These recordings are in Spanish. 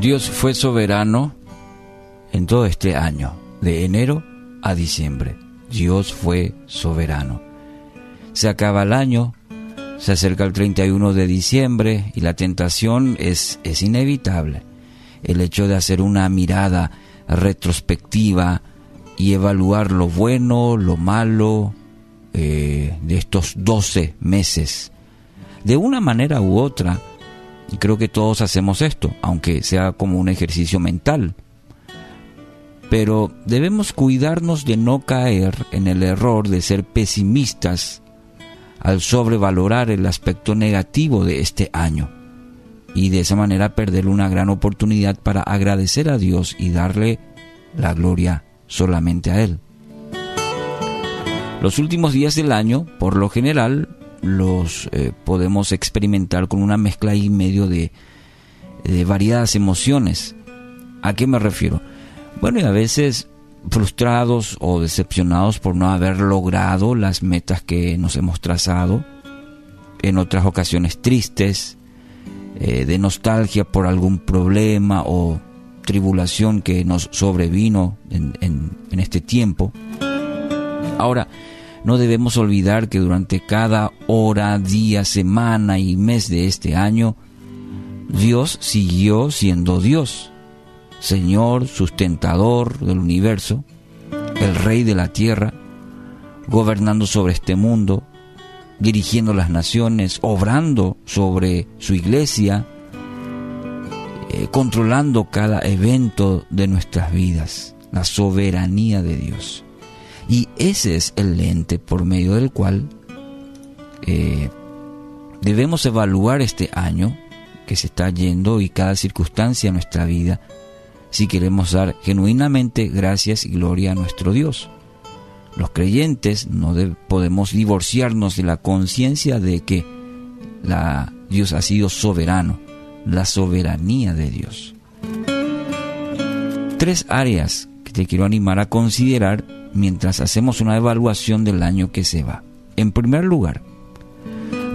Dios fue soberano en todo este año, de enero a diciembre. Dios fue soberano. Se acaba el año, se acerca el 31 de diciembre y la tentación es, es inevitable. El hecho de hacer una mirada retrospectiva y evaluar lo bueno, lo malo eh, de estos 12 meses. De una manera u otra, creo que todos hacemos esto, aunque sea como un ejercicio mental. Pero debemos cuidarnos de no caer en el error de ser pesimistas al sobrevalorar el aspecto negativo de este año y de esa manera perder una gran oportunidad para agradecer a Dios y darle la gloria solamente a Él. Los últimos días del año, por lo general, los eh, podemos experimentar con una mezcla y medio de, variadas emociones. ¿A qué me refiero? Bueno, y a veces frustrados o decepcionados por no haber logrado las metas que nos hemos trazado, en otras ocasiones tristes, eh, de nostalgia por algún problema o tribulación que nos sobrevino en, en este tiempo. Ahora, no debemos olvidar que durante cada hora, día, semana y mes de este año, Dios siguió siendo Dios, Señor, sustentador del universo, el Rey de la tierra, gobernando sobre este mundo, dirigiendo las naciones, obrando sobre su iglesia, eh, controlando cada evento de nuestras vidas, la soberanía de Dios. Y ese es el lente por medio del cual eh, debemos evaluar este año que se está yendo y cada circunstancia de nuestra vida si queremos dar genuinamente gracias y gloria a nuestro Dios. Los creyentes no podemos divorciarnos de la conciencia de que Dios ha sido soberano, la soberanía de Dios. Tres áreas que te quiero animar a considerar mientras hacemos una evaluación del año que se va. En primer lugar,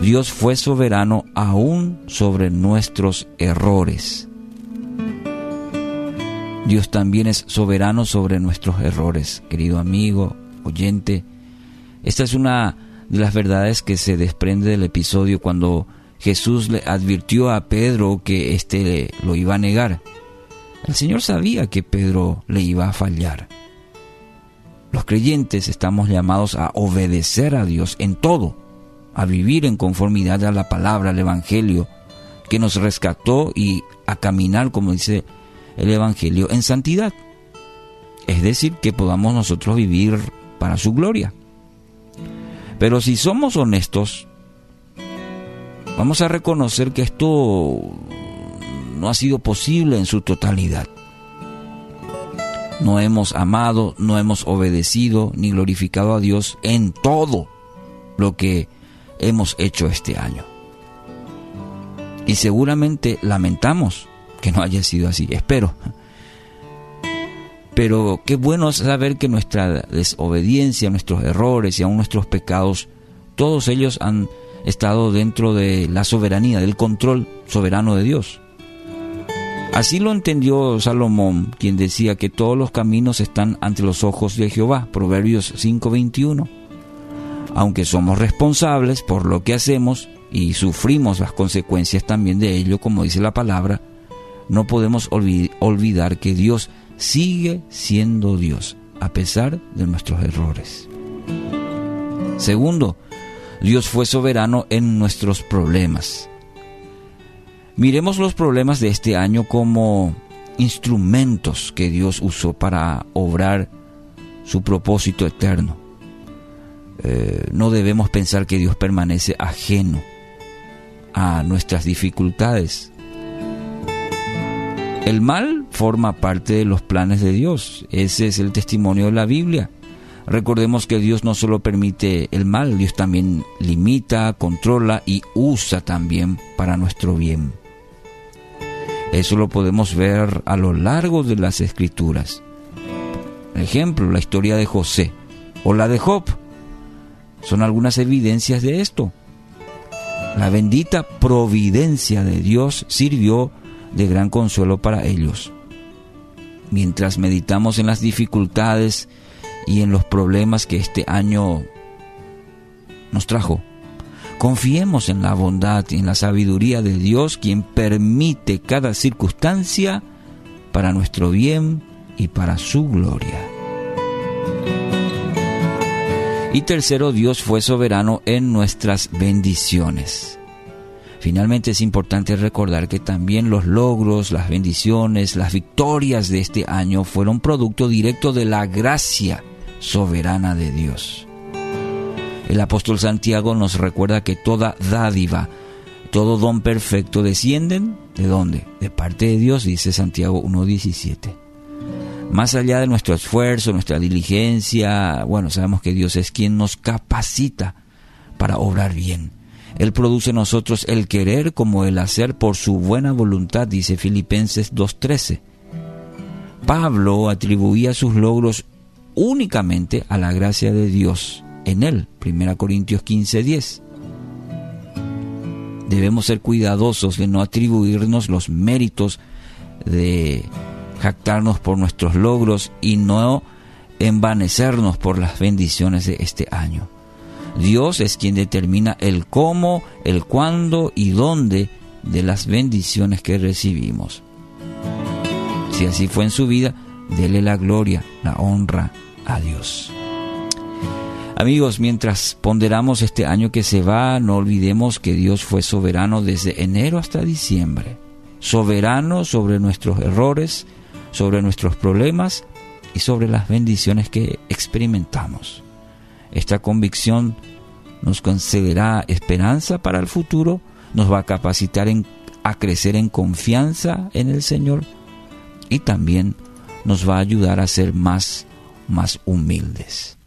Dios fue soberano aún sobre nuestros errores. Dios también es soberano sobre nuestros errores, querido amigo, oyente. Esta es una de las verdades que se desprende del episodio cuando Jesús le advirtió a Pedro que éste lo iba a negar. El Señor sabía que Pedro le iba a fallar. Los creyentes estamos llamados a obedecer a Dios en todo, a vivir en conformidad a la palabra, al Evangelio, que nos rescató y a caminar, como dice el Evangelio, en santidad. Es decir, que podamos nosotros vivir para su gloria. Pero si somos honestos, vamos a reconocer que esto no ha sido posible en su totalidad. No hemos amado, no hemos obedecido ni glorificado a Dios en todo lo que hemos hecho este año. Y seguramente lamentamos que no haya sido así, espero. Pero qué bueno saber que nuestra desobediencia, nuestros errores y aún nuestros pecados, todos ellos han estado dentro de la soberanía, del control soberano de Dios. Así lo entendió Salomón, quien decía que todos los caminos están ante los ojos de Jehová, Proverbios 5:21. Aunque somos responsables por lo que hacemos y sufrimos las consecuencias también de ello, como dice la palabra, no podemos olvidar que Dios sigue siendo Dios, a pesar de nuestros errores. Segundo, Dios fue soberano en nuestros problemas. Miremos los problemas de este año como instrumentos que Dios usó para obrar su propósito eterno. Eh, no debemos pensar que Dios permanece ajeno a nuestras dificultades. El mal forma parte de los planes de Dios. Ese es el testimonio de la Biblia. Recordemos que Dios no solo permite el mal, Dios también limita, controla y usa también para nuestro bien. Eso lo podemos ver a lo largo de las escrituras. Por ejemplo, la historia de José o la de Job son algunas evidencias de esto. La bendita providencia de Dios sirvió de gran consuelo para ellos. Mientras meditamos en las dificultades y en los problemas que este año nos trajo, confiemos en la bondad y en la sabiduría de Dios, quien permite cada circunstancia para nuestro bien y para su gloria. Y tercero, Dios fue soberano en nuestras bendiciones. Finalmente es importante recordar que también los logros, las bendiciones, las victorias de este año fueron producto directo de la gracia soberana de Dios. El apóstol Santiago nos recuerda que toda dádiva, todo don perfecto descienden de dónde? De parte de Dios, dice Santiago 1.17. Más allá de nuestro esfuerzo, nuestra diligencia, bueno, sabemos que Dios es quien nos capacita para obrar bien él produce en nosotros el querer como el hacer por su buena voluntad, dice Filipenses 2.13. Pablo atribuía sus logros únicamente a la gracia de Dios en él, 1 Corintios 15.10. Debemos ser cuidadosos de no atribuirnos los méritos, de jactarnos por nuestros logros y no envanecernos por las bendiciones de este año. Dios es quien determina el cómo, el cuándo y dónde de las bendiciones que recibimos. Si así fue en su vida, dele la gloria, la honra a Dios. Amigos, mientras ponderamos este año que se va, no olvidemos que Dios fue soberano desde enero hasta diciembre. Soberano sobre nuestros errores, sobre nuestros problemas y sobre las bendiciones que experimentamos. Esta convicción nos concederá esperanza para el futuro, nos va a capacitar a crecer en confianza en el Señor y también nos va a ayudar a ser más, más humildes.